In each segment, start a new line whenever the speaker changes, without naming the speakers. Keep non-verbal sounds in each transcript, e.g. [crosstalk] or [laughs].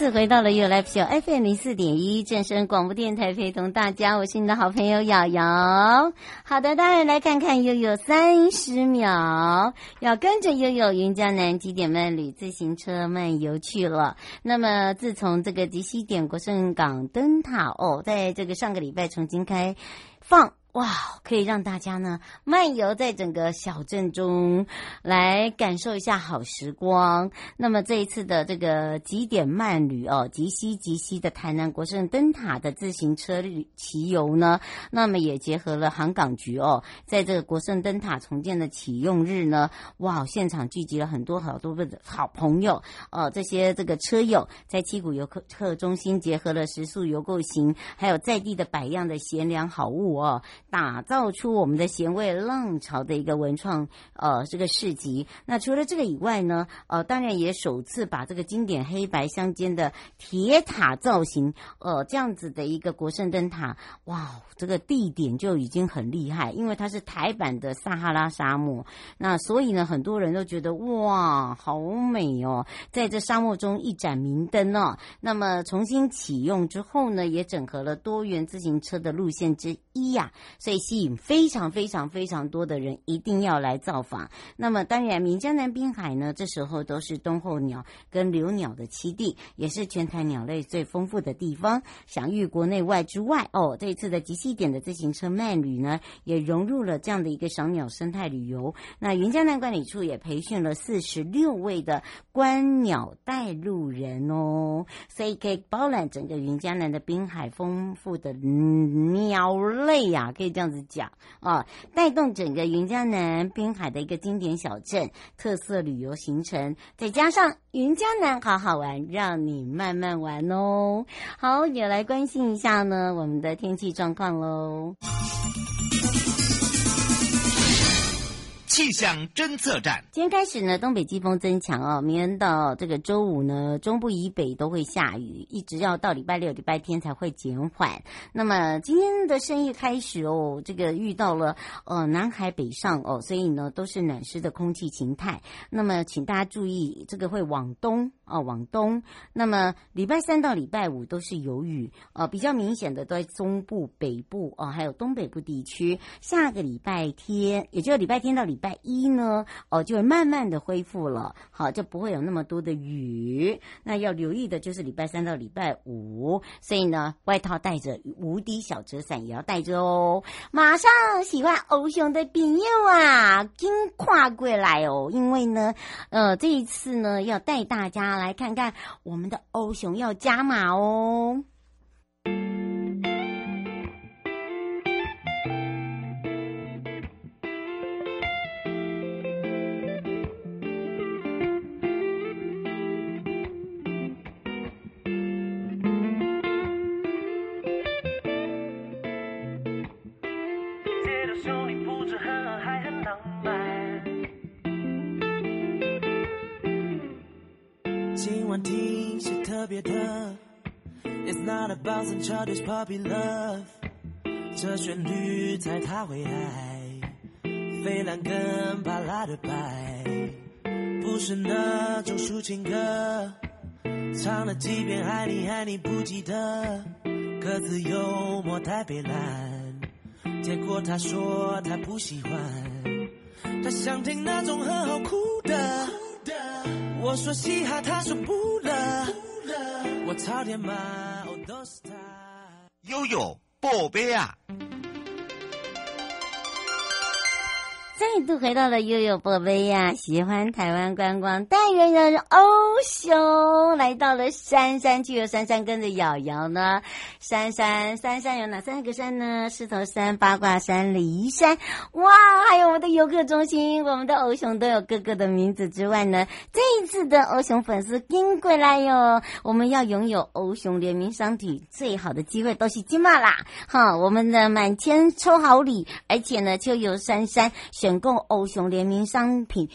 次回到了 You Live Show FM 零四点一正声广播电台，陪同大家，我是你的好朋友瑶瑶。好的，当然来看看悠悠三十秒，要跟着悠悠云江南极点慢旅自行车漫游去了。那么自从这个极西点国圣港灯塔哦，在这个上个礼拜重新开放。哇，可以让大家呢漫游在整个小镇中，来感受一下好时光。那么这一次的这个极点慢旅哦，极西极西的台南国盛灯塔的自行车旅骑游呢，那么也结合了航港局哦，在这个国盛灯塔重建的启用日呢，哇，现场聚集了很多好多的好朋友哦，这些这个车友在七股游客中心结合了食宿游购行，还有在地的百样的贤良好物哦。打造出我们的咸味浪潮的一个文创呃这个市集。那除了这个以外呢，呃，当然也首次把这个经典黑白相间的铁塔造型，呃，这样子的一个国圣灯塔，哇，这个地点就已经很厉害，因为它是台版的撒哈拉沙漠。那所以呢，很多人都觉得哇，好美哦，在这沙漠中一盏明灯哦。那么重新启用之后呢，也整合了多元自行车的路线之一呀、所以吸引非常非常非常多的人一定要来造访。那么当然，闽江南滨海呢，这时候都是冬候鸟跟留鸟的栖地，也是全台鸟类最丰富的地方。享誉国内外之外，哦，这一次的极西点的自行车慢旅呢，也融入了这样的一个赏鸟生态旅游。那云江南管理处也培训了四十六位的观鸟带路人哦，所以可以包揽整个云江南的滨海丰富的鸟类呀、可以。这样子讲哦，带动整个云江南滨海的一个经典小镇特色旅游行程，再加上云江南好好玩，让你慢慢玩哦。好，也来关心一下呢，我们的天气状况喽。
气象侦测站，
今天开始呢，东北季风增强哦，明天到这个周五呢，中部以北都会下雨，一直要到礼拜六、礼拜天才会减缓。那么今天的深夜开始哦，这个遇到了呃南海北上哦，所以呢都是暖湿的空气形态。那么请大家注意，这个会往东哦，往东。那么礼拜三到礼拜五都是有雨，呃，比较明显的都在中部、北部啊、哦，还有东北部地区。下个礼拜天，也就是礼拜天到礼拜。一呢，哦，就会慢慢的恢复了，好，就不会有那么多的雨。那要留意的就是礼拜三到礼拜五，所以呢，外套带着，无敌小折伞也要带着哦。马上喜欢欧熊的朋友啊，跟跨过来哦，因为呢，呃，这一次呢，要带大家来看看我们的欧熊要加码哦。
别的，It's not about some childish puppy love，这旋律猜他会爱，飞兰跟巴拉的白，不是那种抒情歌，唱了几遍爱你爱你不记得，歌词幽默太悲惨，结果他说他不喜欢，他想听那种很好哭的。我说嘻哈，他说不。我朝天马，哦，都是他。
悠悠宝贝啊！
再度回到了悠悠宝贝呀，喜欢台湾观光但愿人欧熊来到了山山去，有山山跟着瑶瑶呢。山山山山有哪三个山呢？狮头山、八卦山、梨山。哇，还有我们的游客中心，我们的欧熊都有各个的名字之外呢，这一次的欧熊粉丝跟过来哟。我们要拥有欧熊联名商品，最好的机会都是今嘛啦！哈，我们的满千抽好礼，而且呢，就有山山选。选购欧熊联名商品，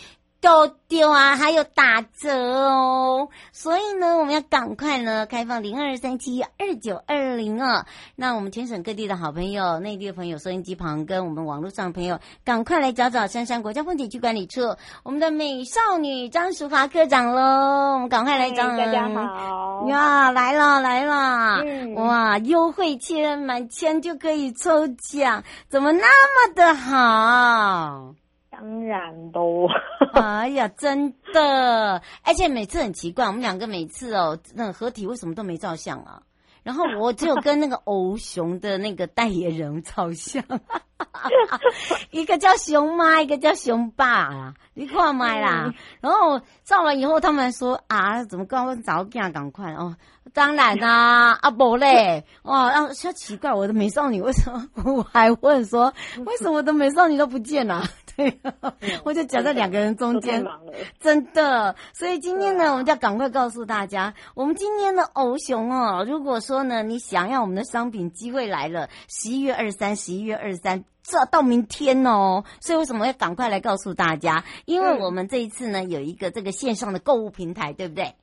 丢丢啊，还有打折哦，所以呢，我们要赶快呢开放零二三七二九二零啊。那我们全省各地的好朋友、内地的朋友、收音机旁跟我们网络上的朋友，赶快来找找珊珊国家风景区管理处我们的美少女张淑华科长喽。我们赶快来找，
大家好
呀，来了来了，嗯、哇，优惠签满千就可以抽奖，怎么那么的好？
当然都，[laughs]
哎呀，真的，而且每次很奇怪，我们两个每次哦，那合体为什么都没照相啊？然后我只有跟那个欧熊的那个代言人照相，[laughs] 一个叫熊妈，一个叫熊爸啊，你看麦啦。然后照完以后，他们说啊，怎么刚刚早点赶快哦？当然啦、啊，阿伯嘞，哇，啊，说奇怪，我的美少女为什么？[laughs] 我还问说，为什么我的美少女都不见了？对，我就夹在两个人中间，真的。所以今天呢，我们就要赶快告诉大家，我们今天的欧熊哦，如果说呢，你想要我们的商品，机会来了，十一月二十三，十一月二十三，这到明天哦。所以为什么要赶快来告诉大家？因为我们这一次呢，有一个这个线上的购物平台，对不对？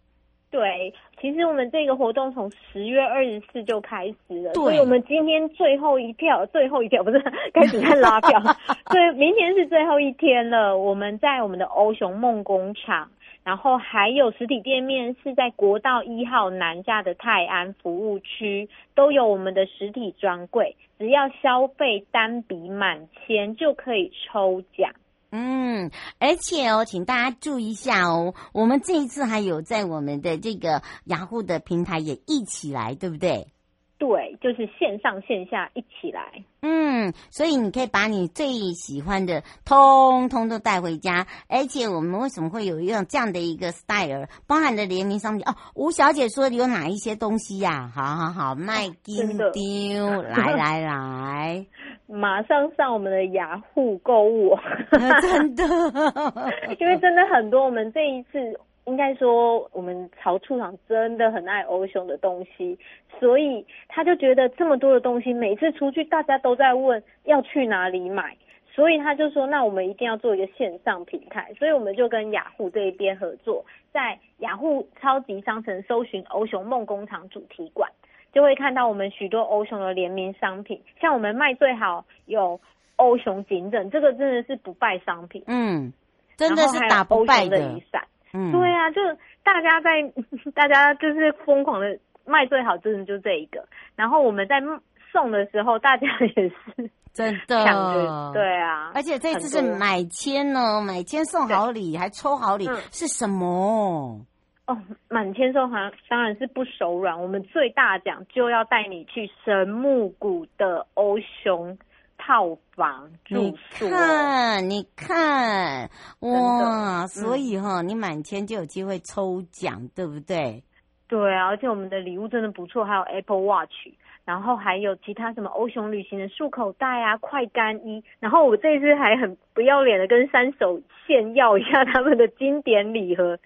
对。其实我们这个活动从十月二十四就开始了，所以我们今天最后一票，最后一票不是开始在拉票，[laughs] 所以明天是最后一天了。我们在我们的欧熊梦工厂，然后还有实体店面是在国道一号南下的泰安服务区，都有我们的实体专柜，只要消费单笔满千就可以抽奖。
嗯，而且哦，请大家注意一下哦，我们这一次还有在我们的这个雅虎的平台也一起来，对不对？
对，就是线上线下一起来。
嗯，所以你可以把你最喜欢的通通都带回家。而且我们为什么会有一种这样的一个 style，包含的联名商品哦？吴小姐说有哪一些东西呀、啊？好好好，[laughs] 卖金丢，来来来。[laughs]
马上上我们的雅虎购物，[laughs]
真的，
因为真的很多。我们这一次应该说，我们曹处长真的很爱欧熊的东西，所以他就觉得这么多的东西，每次出去大家都在问要去哪里买，所以他就说，那我们一定要做一个线上平台，所以我们就跟雅虎这一边合作，在雅虎超级商城搜寻欧熊梦工厂主题馆。就会看到我们许多欧熊的联名商品，像我们卖最好有欧熊颈枕，这个真的是不败商品。
嗯，真的是打不败的
雨伞。嗯，对啊，就大家在 [laughs] 大家就是疯狂的卖最好，真的就这一个。然后我们在送的时候，大家也是
真的，
对啊。
而且这次是买签哦，买签送好礼，还抽好礼，嗯、是什么？
哦，满千送好当然是不手软。我们最大奖就要带你去神木谷的欧熊套房住宿。你
看，你看，哇！所以哈、你满千就有机会抽奖，对不对？
对啊，而且我们的礼物真的不错，还有 Apple Watch，然后还有其他什么欧熊旅行的束口袋啊、快干衣。然后我这一次还很不要脸的跟三手炫耀一下他们的经典礼盒。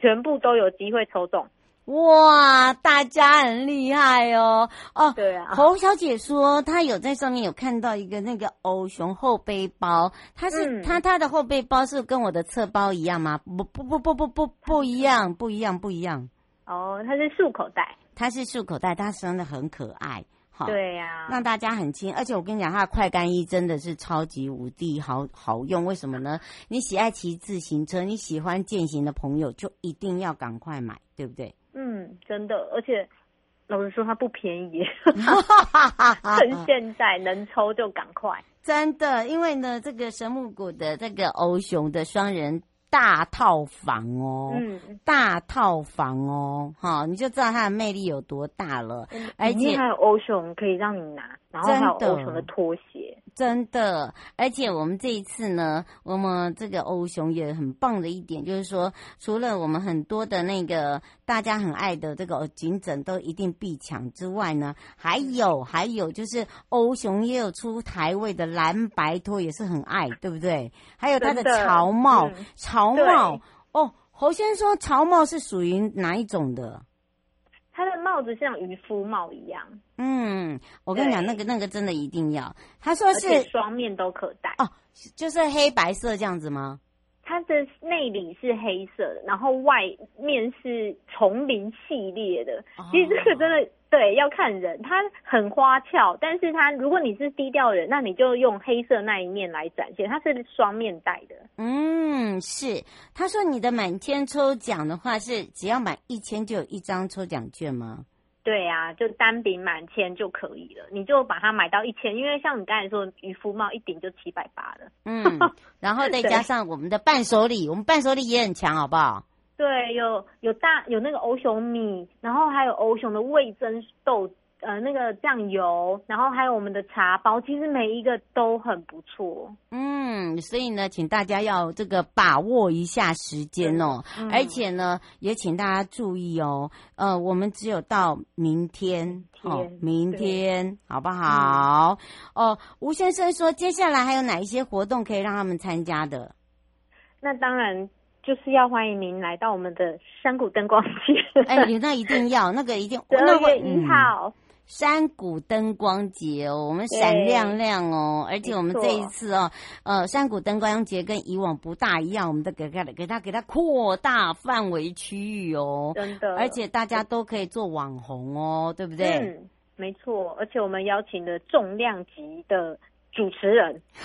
全部都有机会抽中，
哇！大家很厉害哦。哦，
对啊。
侯小姐说她有在上面有看到一个那个欧熊后背包，它是它它、嗯、的后背包是跟我的侧包一样吗？不不不不不不不一样，不一样不一样。
哦，它是束口袋，
它是束口袋，它真的很可爱。
对呀、啊，
让大家很轻，而且我跟你讲，它的快干衣真的是超级无敌好好用。为什么呢？你喜爱骑自行车，你喜欢健行的朋友，就一定要赶快买，对不对？
嗯，真的，而且老实说，它不便宜，[laughs] 趁现在能抽就赶快。
真的，因为呢，这个神木谷的这个欧熊的双人。大套房哦，
嗯，
大套房哦，哈，你就知道它的魅力有多大了。而且
还有欧熊可以让你拿，然后还有欧熊的拖鞋。
真的，而且我们这一次呢，我们这个欧熊也很棒的一点，就是说，除了我们很多的那个大家很爱的这个颈枕都一定必抢之外呢，还有还有就是欧熊也有出台位的蓝白拖，也是很爱，对不对？还有它的潮帽，嗯、潮帽哦，侯先生说潮帽是属于哪一种的？
它的帽子像渔夫帽一样。
嗯，我跟你讲，那个那个真的一定要。他说是
双面都可戴
哦，就是黑白色这样子吗？
它的内里是黑色的，然后外面是丛林系列的。哦、其实这个真的。对，要看人，它很花俏，但是它如果你是低调人，那你就用黑色那一面来展现，它是双面戴的。
嗯，是。他说你的满千抽奖的话是只要满一千就有一张抽奖券吗？
对呀、啊，就单笔满千就可以了，你就把它买到一千，因为像你刚才说渔夫帽一顶就七百八了。
嗯，[laughs] 然后再加上我们的伴手礼，我们伴手礼也很强，好不好？
对，有有大有那个欧熊米，然后还有欧熊的味增豆，呃，那个酱油，然后还有我们的茶包，其实每一个都很不错。
嗯，所以呢，请大家要这个把握一下时间哦，嗯、而且呢，也请大家注意哦，呃，我们只有到明天，天哦，明天好不好？嗯、哦，吴先生说，接下来还有哪一些活动可以让他们参加的？[laughs]
那当然。就是要欢迎您来到我们的山谷灯光节。
哎，你那一定要，那个一定。[laughs]
十二月一号，
山谷灯光节哦，我们闪亮亮哦，而且我们这一次哦，呃，山谷灯光节跟以往不大一样，我们都给它给它给它扩大范围区域哦，
真的，
而且大家都可以做网红哦，对不对？
嗯，没错，而且我们邀请的重量级的。主持人，[laughs]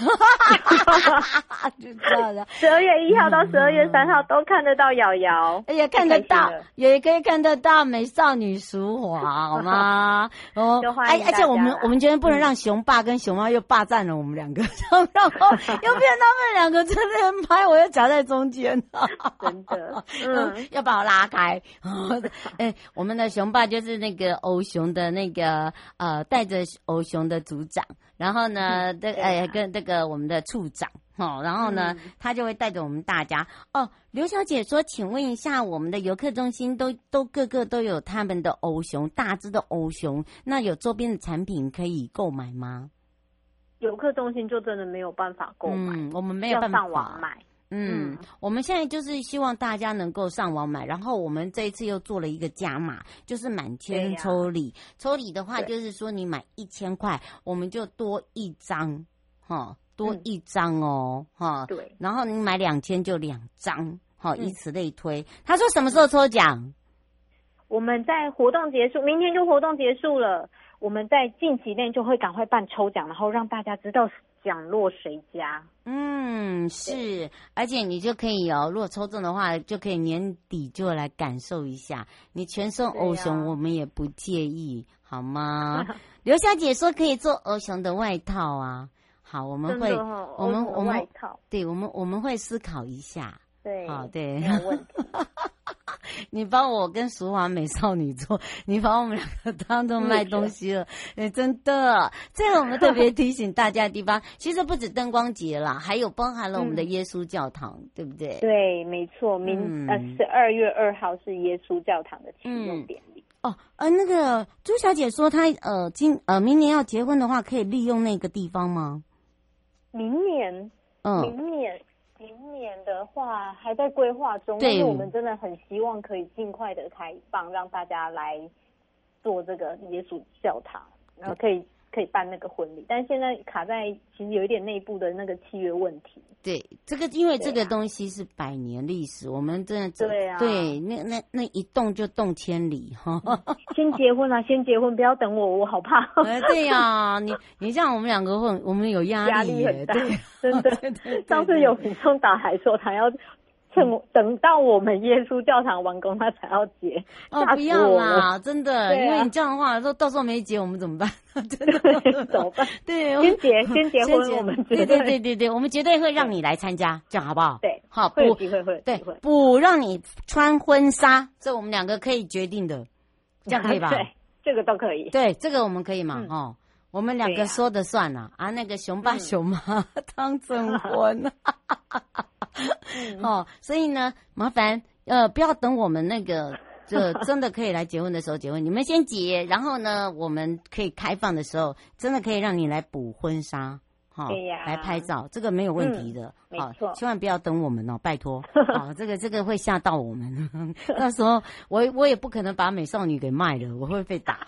就这样的。[laughs]
十二月一号到十二月三号都看得到瑶瑶，
哎呀，看得到，也可以看得到美少女淑华，好吗？[laughs] 哦，哎，而且我们我们今天不能让熊爸跟熊猫又霸占了我们两个，然后又变他们两个在那边拍，我又夹在中间，
真的，嗯，
要把我拉开。哎，我们的熊爸就是那个欧熊的那个呃，带着欧熊的组长。然后呢，这哎跟这个我们的处长哦，然后呢，他就会带着我们大家哦。刘小姐说，请问一下，我们的游客中心都都个个都有他们的欧熊，大只的欧熊，那有周边的产品可以购买吗？
游客中心就真的没有办法购买，
嗯，我们没有办法
上网买。
嗯，我们现在就是希望大家能够上网买，然后我们这一次又做了一个加码，就是满千抽礼。啊、抽礼的话，就是说你买一千块，我们就多一张，哈，多一张哦，哈、嗯。对。然后你买两千就两张，哈，以此类推。嗯、他说什么时候抽奖？
我们在活动结束，明天就活动结束了。我们在近期内就会赶快办抽奖，然后让大家知道奖落谁家。
嗯，是，而且你就可以哦，如果抽中的话，就可以年底就来感受一下。你全身欧熊，我们也不介意，啊、好吗？[laughs] 刘小姐说可以做欧熊的外套啊。好，我们会，哦、我们我们，对我们我们会思考一下。
对，
好，对，
没有问题。[laughs]
你帮我跟淑华美少女做，你把我们两个当做卖东西了，哎，真的。这个我们特别提醒大家的地方，其实不止灯光节啦，还有包含了我们的耶稣教堂，嗯、对不对？
对，没错。明、嗯、呃，十二月二号是耶稣教堂的启用典礼。
哦，呃，那个朱小姐说她呃今呃明年要结婚的话，可以利用那个地方吗？
明年，嗯，明年。明年的话还在规划中，对但是我们真的很希望可以尽快的开放，让大家来做这个耶稣教堂，然后可以。可以办那个婚礼，但现在卡在其实有一点内部的那个契约问题。
对，这个因为这个东西是百年历史，啊、我们真的
对啊，
对，那那那一动就动千里哈。
先结婚啊，先结婚，不要等我，我好怕。
哎对呀、啊，你你像我们两个混，我们有压力，
压力很大，真的。[laughs] 上次有民众打来说他要趁等到我们耶稣教堂完工，他才要结。
哦，不要啦，真的，
啊、
因为你这样的话，说到时候没结，我们怎么办？[laughs] [laughs]
真的怎么办？
对，
先结，[laughs] 先结婚，我们
对对对对对，我们绝对会让你来参加，这样好不好？
对，
好，
会有机会，会
对，不让你穿婚纱，这我们两个可以决定的，这样可以吧？
对，这个都可以。
对，这个我们可以嘛？哦。我们两个说的算了啊，啊，那个熊爸熊妈 [laughs] 当证婚，[laughs] 哦，所以呢，麻烦呃不要等我们那个就真的可以来结婚的时候结婚，你们先结，然后呢，我们可以开放的时候，真的可以让你来补婚纱，好、哦，来拍照，这个没有问题的，好、嗯哦，千万不要等我们哦，拜托，好、哦，这个 [laughs] 这个会吓到我们，到时候我我也不可能把美少女给卖了，我会被打。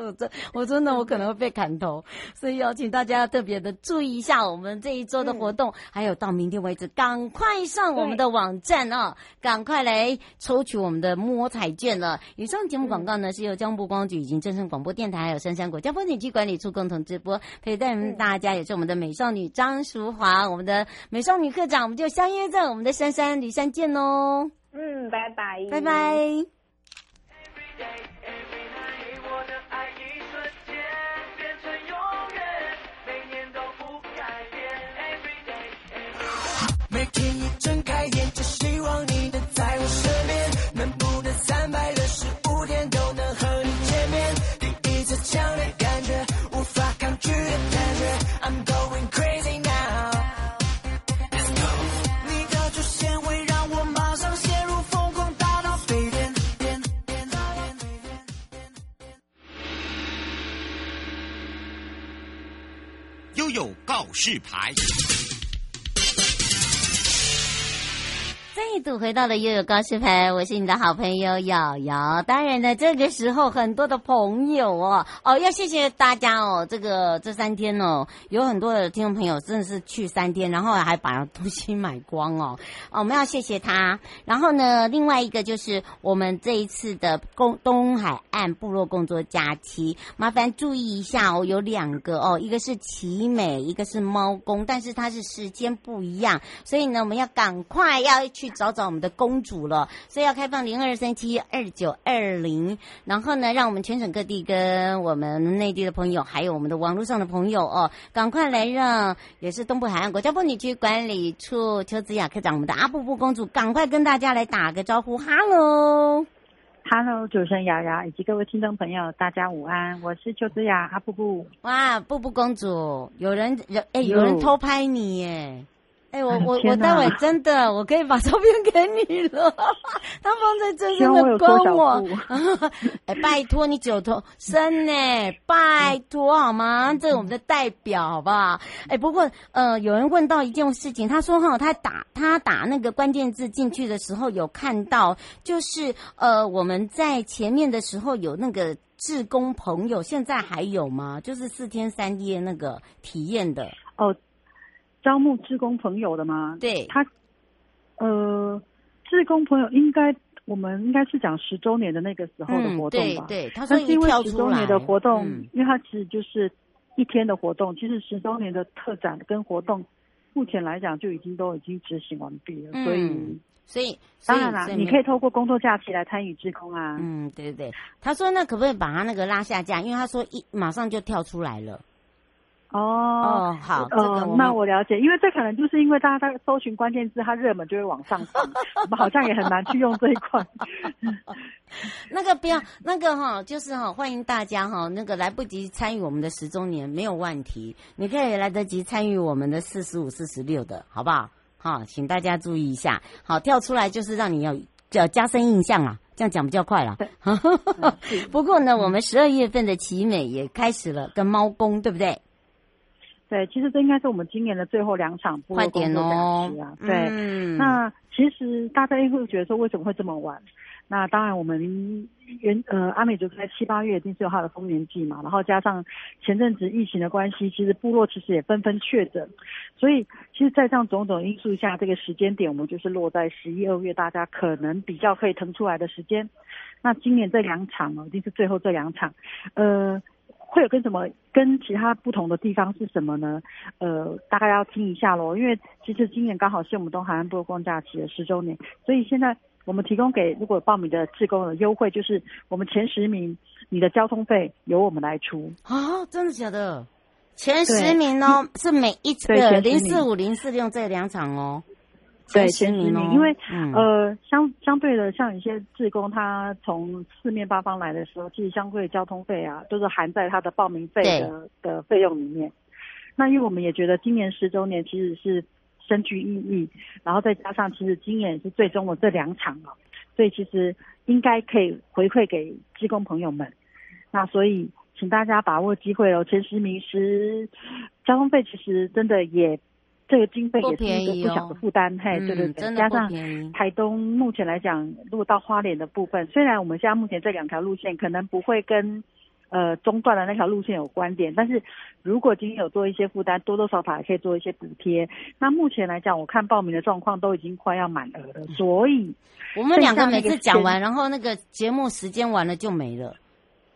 我真我真的我可能会被砍头，所以要请大家特别的注意一下我们这一周的活动，嗯、还有到明天为止，赶快上我们的网站啊，赶快来抽取我们的摸彩券了。以上节目广告呢，是由交通部光局以及正声广播电台还有深山国家风景区管理处共同直播，陪伴大家也是我们的美少女张淑华，我们的美少女课长，我们就相约在我们的杉山旅山见喽。
嗯，拜拜，
拜拜。
每天一睁开眼，就希望你能在我身边，能不能三百六十五天都能和你见面。第一次强烈感觉，无法抗拒的感觉，I'm going crazy now。Let's go。你的出现会让我马上陷入疯狂大脑飞颠，
悠悠告示牌。
度回到了悠悠告示牌，我是你的好朋友瑶瑶。当然呢，这个时候很多的朋友哦哦，要谢谢大家哦。这个这三天哦，有很多的听众朋友真的是去三天，然后还把东西买光哦。哦，我们要谢谢他。然后呢，另外一个就是我们这一次的公东海岸部落工作假期，麻烦注意一下哦，有两个哦，一个是奇美，一个是猫公，但是它是时间不一样，所以呢，我们要赶快要去。找找我们的公主了，所以要开放零二三七二九二零，然后呢，让我们全省各地跟我们内地的朋友，还有我们的网络上的朋友哦，赶快来让也是东部海岸国家风景区管理处邱子雅科长，我们的阿布布公主，赶快跟大家来打个招呼，哈喽，
哈喽，主持人瑶瑶以及各位听众朋友，大家午安，我是邱子雅阿布布，
哇，布布公主，有人有哎，有人偷拍你耶。哎、欸，我我我待会真的，我可以把照片给你了。[laughs] 他放在真正的关我。[laughs] 哎、欸，拜托你九头身呢，拜托好吗？这是我们的代表，好不好？哎、欸，不过呃，有人问到一件事情，他说哈，他打他打那个关键字进去的时候，有看到就是呃，我们在前面的时候有那个志工朋友，现在还有吗？就是四天三夜那个体验的
哦。招募志工朋友的吗？
对，
他，呃，志工朋友应该我们应该是讲十周年的那个时候的活动吧？
嗯、对，对，他
是因为十周年的活动，
嗯、
因为它其实就是一天的活动，其实十周年的特展跟活动，目前来讲就已经都已经执行完毕了，
嗯、
所以，
所以，
当然啦，你可以透过工作假期来参与志工啊。
嗯，对对对，他说那可不可以把他那个拉下架？因为他说一马上就跳出来了。
哦
哦，好，这个
那我了解，因为这可能就是因为大家在搜寻关键字，它热门就会往上升，[laughs] 我们好像也很难去用这一块。[laughs]
那个不要，那个哈，就是哈，欢迎大家哈，那个来不及参与我们的十周年没有问题，你可以来得及参与我们的四十五、四十六的，好不好？好，请大家注意一下，好，跳出来就是让你要叫加深印象啊，这样讲比较快了。[laughs] 不过呢，我们十二月份的奇美也开始了，跟猫公，对不对？
对，其实这应该是我们今年的最后两场部落工作假期啊。
哦、
对，
嗯、
那其实大家会觉得说为什么会这么晚？那当然，我们原呃阿美族在七八月一定是有它的丰年祭嘛，然后加上前阵子疫情的关系，其实部落其实也纷纷确诊，所以其实，在这样种种因素下，这个时间点我们就是落在十一二月，大家可能比较可以腾出来的时间。那今年这两场哦，一定是最后这两场，呃。会有跟什么跟其他不同的地方是什么呢？呃，大概要听一下喽，因为其实今年刚好是我们东海岸部落公假期的十周年，所以现在我们提供给如果报名的志工的优惠，就是我们前十名，你的交通费由我们来出。
啊，真的假的？前十名哦，是每一次零四五零四六这两场哦。
对，前十名，因为、嗯、呃，相相对的，像一些志工，他从四面八方来的时候，其实相对交通费啊，都是含在他的报名费的的费用里面。那因为我们也觉得今年十周年其实是深具意义，然后再加上其实今年也是最终的这两场了，所以其实应该可以回馈给志工朋友们。那所以请大家把握机会哦，前十名十交通费其实真的也。这个经费也是一个不小的负担，嘿，对对对，加上台东目前来讲，如果到花莲的部分，虽然我们现在目前这两条路线可能不会跟呃中断的那条路线有关联，但是如果今天有做一些负担，多多少少也可以做一些补贴。那目前来讲，我看报名的状况都已经快要满额了，所以
我们两个每次讲完，然后那个节目时间完了就没了。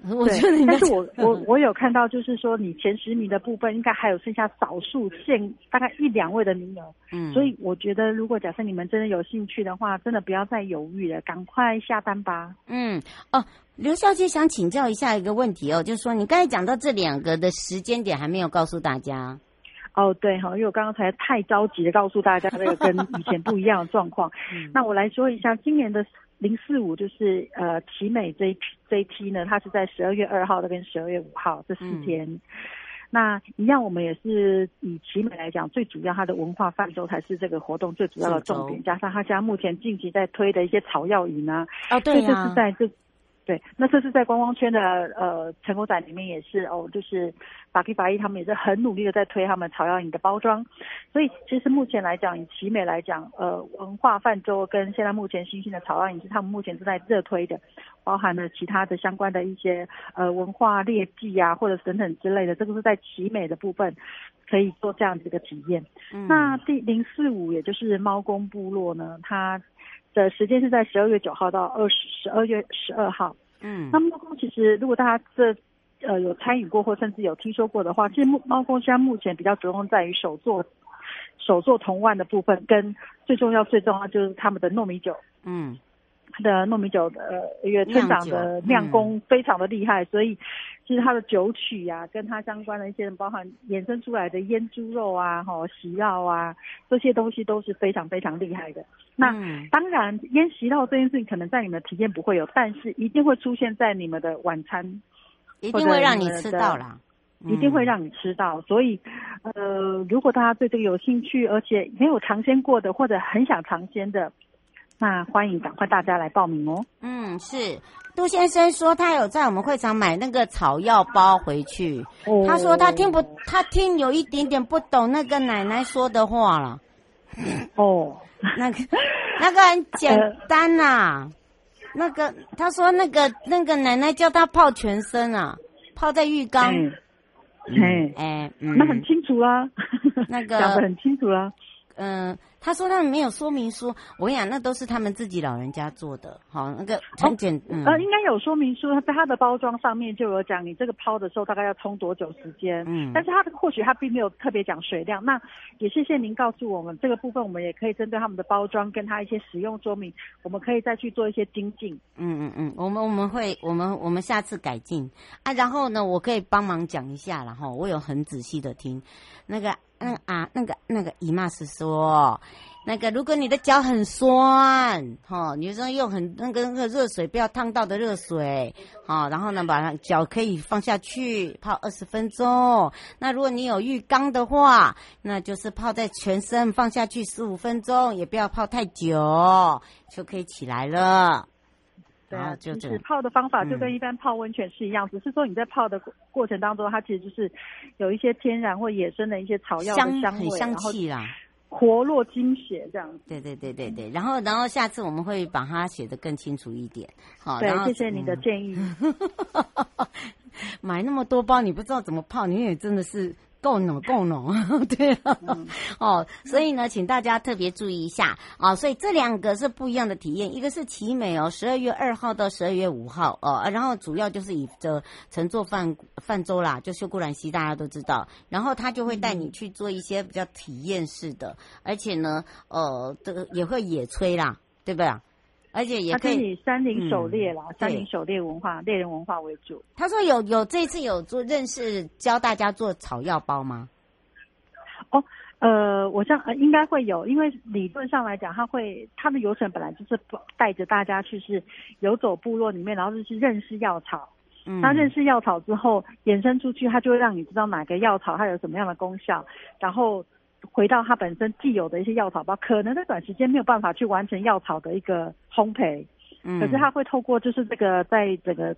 [laughs] 我觉得，
但是我 [laughs] 我我有看到，就是说你前十名的部分，应该还有剩下少数限大概一两位的名额。嗯，所以我觉得，如果假设你们真的有兴趣的话，真的不要再犹豫了，赶快下单吧。
嗯，哦，刘小姐想请教一下一个问题哦，就是说你刚才讲到这两个的时间点还没有告诉大家。
哦，对哈，因为我刚刚才太着急的告诉大家这个跟以前不一样的状况。[laughs] 嗯，那我来说一下今年的。零四五就是呃奇美这一这一批呢，它是在十二月二号的跟十二月五号这四天。嗯、那一样，我们也是以奇美来讲，最主要它的文化泛舟才是这个活动最主要的重点，加上它家目前近期在推的一些草药饮啊，
哦对啊，
这是在这。对，那这是在观光圈的呃成果展里面也是哦，就是法 K 法医他们也是很努力的在推他们草药饮的包装，所以其实目前来讲，以奇美来讲，呃文化泛舟跟现在目前新兴的草药饮是他们目前正在热推的，包含了其他的相关的一些呃文化劣迹啊或者等等之类的，这个是在奇美的部分可以做这样子一个体验。嗯、那第零四五也就是猫公部落呢，它。的时间是在十二月九号到二十十二月十二号。嗯，那猫空其实如果大家这呃有参与过或甚至有听说过的话，其实猫空现在目前比较着重在于手作手作铜腕的部分，跟最重要最重要就是他们的糯米酒。嗯。它的糯米酒的呃，一个村长的酿工非常的厉害，嗯、所以其实他的酒曲呀、啊，跟他相关的一些包含衍生出来的腌猪肉啊、吼席肉啊，这些东西都是非常非常厉害的。嗯、那当然腌席肉这件事情可能在你们的体验不会有，但是一定会出现在你们的晚餐，
一定会让你吃到啦，
一定会让你吃到。所以呃，如果大家对这个有兴趣，而且没有尝鲜过的，或者很想尝鲜的。那欢迎赶快大家来报名哦。
嗯，是杜先生说他有在我们会场买那个草药包回去。哦、他说他听不，他听有一点点不懂那个奶奶说的话了。哦，那个那个很简单呐、啊，呃、那个他说那个那个奶奶叫他泡全身啊，泡在浴缸。
哎，哎，那很清楚啦，那个 [laughs] 讲的很清楚啦。
嗯。他说他们没有说明书，我跟你讲，那都是他们自己老人家做的。好，那个很简，哦嗯、
呃，应该有说明书，他在它的包装上面就有讲，你这个泡的时候大概要冲多久时间。嗯，但是他或许它并没有特别讲水量。那也谢谢您告诉我们这个部分，我们也可以针对他们的包装跟他一些使用说明，我们可以再去做一些精进。
嗯嗯嗯，我们我们会我们我们下次改进啊。然后呢，我可以帮忙讲一下，然后我有很仔细的听那个。嗯啊，那个那个姨妈是说，那个如果你的脚很酸，哈，女生用很那个那个热水，不要烫到的热水，好，然后呢，把脚可以放下去泡二十分钟。那如果你有浴缸的话，那就是泡在全身放下去十五分钟，也不要泡太久，就可以起来了。
对啊，就是泡的方法就跟一般泡温泉是一样，嗯、只是说你在泡的过程当中，它其实就是有一些天然或野生的一些草药的香味，香很香气啦，活络精血这样子。
对对对对对，然后然后下次我们会把它写的更清楚一点。好，对，
谢谢你的建议。
嗯、[laughs] 买那么多包，你不知道怎么泡，你也真的是。够浓够浓，[laughs] 对、嗯、[laughs] 哦，所以呢，请大家特别注意一下啊、哦。所以这两个是不一样的体验，一个是奇美哦，十二月二号到十二月五号哦，然后主要就是以这乘坐泛泛舟啦，就秀姑峦溪大家都知道，然后他就会带你去做一些比较体验式的，嗯、而且呢，呃，这个也会野炊啦，对不对？而且也可以，
以山林狩猎啦，嗯、山林狩猎文化、猎人文化为主。
他说有有这次有做认识教大家做草药包吗？
哦，呃，我想应该会有，因为理论上来讲，他会他的游程本来就是带着大家去是游走部落里面，然后就是认识药草。嗯，他认识药草之后，衍生出去，他就会让你知道哪个药草它有什么样的功效，然后。回到它本身既有的一些药草包，可能在短时间没有办法去完成药草的一个烘焙，嗯，可是它会透过就是这个在整个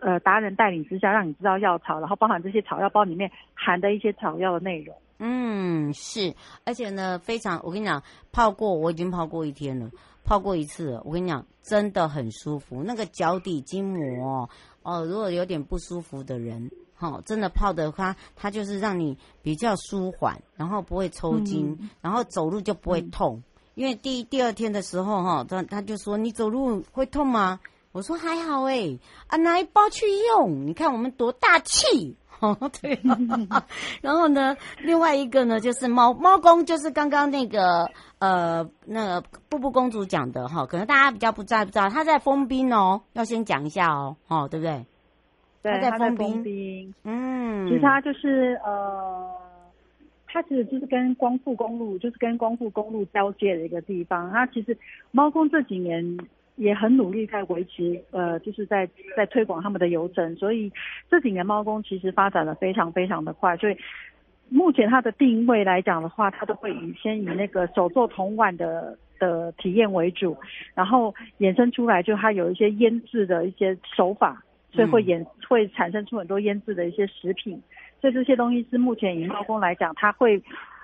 呃达人带领之下，让你知道药草，然后包含这些草药包里面含的一些草药的内容。
嗯，是，而且呢，非常，我跟你讲，泡过我已经泡过一天了，泡过一次了，我跟你讲，真的很舒服，那个脚底筋膜哦，如果有点不舒服的人。好、哦，真的泡的话，它就是让你比较舒缓，然后不会抽筋，嗯、然后走路就不会痛。嗯、因为第第二天的时候，哈，他他就说你走路会痛吗？我说还好哎、欸，啊拿一包去用，你看我们多大气。[laughs] 哦，对。[laughs] 然后呢，另外一个呢，就是猫猫公，就是刚刚那个呃那个布布公主讲的哈，可能大家比较不知道不知道，他在封冰哦，要先讲一下哦，哦，对不对？
对，他在丰滨，嗯，其实他就是呃，他其实就是跟光复公路，就是跟光复公路交界的一个地方。他其实猫公这几年也很努力在维持，呃，就是在在推广他们的邮政，所以这几年猫公其实发展的非常非常的快。所以目前它的定位来讲的话，它都会以先以那个手作铜碗的的体验为主，然后衍生出来就它有一些腌制的一些手法。所以会演会产生出很多腌制的一些食品，所以这些东西是目前以猫工来讲，他会，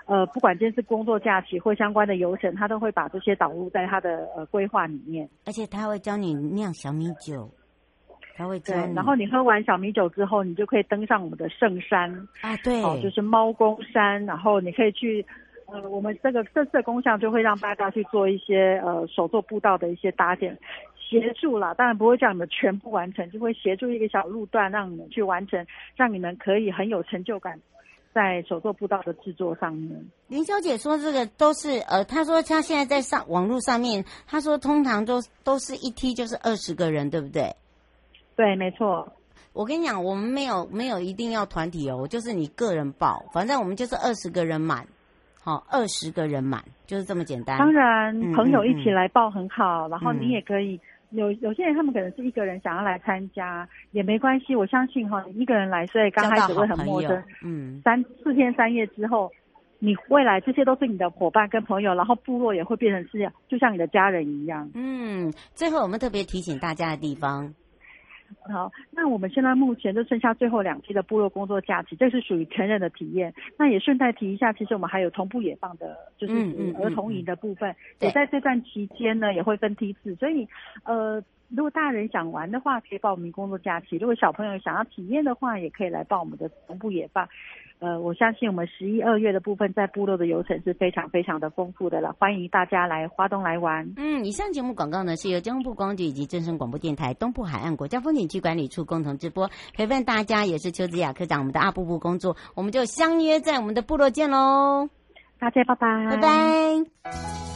呃，不管今天是工作假期或相关的游程，他都会把这些导入在他的呃规划里面。
而且他会教你酿小米酒，他会教你。
对，然后你喝完小米酒之后，你就可以登上我们的圣山
啊，对，
哦，就是猫公山，然后你可以去，呃，我们这个这次的工项就会让大家去做一些呃手作步道的一些搭建。协助啦，当然不会叫你们全部完成，就会协助一个小路段让你们去完成，让你们可以很有成就感，在手作步道的制作上面。
林小姐说这个都是呃，她说她现在在上网络上面，她说通常都都是一梯就是二十个人，对不对？
对，没错。
我跟你讲，我们没有没有一定要团体哦，就是你个人报，反正我们就是二十个人满，好，二十个人满就是这么简单。
当然，朋友一起来报很好，嗯嗯嗯，然后你也可以。有有些人他们可能是一个人想要来参加也没关系，我相信哈，你一个人来，所以刚开始会很陌生，嗯，三四天三夜之后，你未来这些都是你的伙伴跟朋友，然后部落也会变成是就像你的家人一样。
嗯，最后我们特别提醒大家的地方。
好，那我们现在目前就剩下最后两期的部落工作假期，这是属于成人的体验。那也顺带提一下，其实我们还有同步野放的，就是儿童营的部分，也在这段期间呢，也会分梯次。所以，呃，如果大人想玩的话，可以报名工作假期；如果小朋友想要体验的话，也可以来报我们的同步野放。呃，我相信我们十一二月的部分在部落的游程是非常非常的丰富的了，欢迎大家来花东来玩。
嗯，以上节目广告呢是由交通部观光局以及正声广播电台东部海岸国家风景区管理处共同直播，陪伴大家也是邱子雅科长，我们的阿布布工作，我们就相约在我们的部落见喽，
大家拜拜，
拜拜。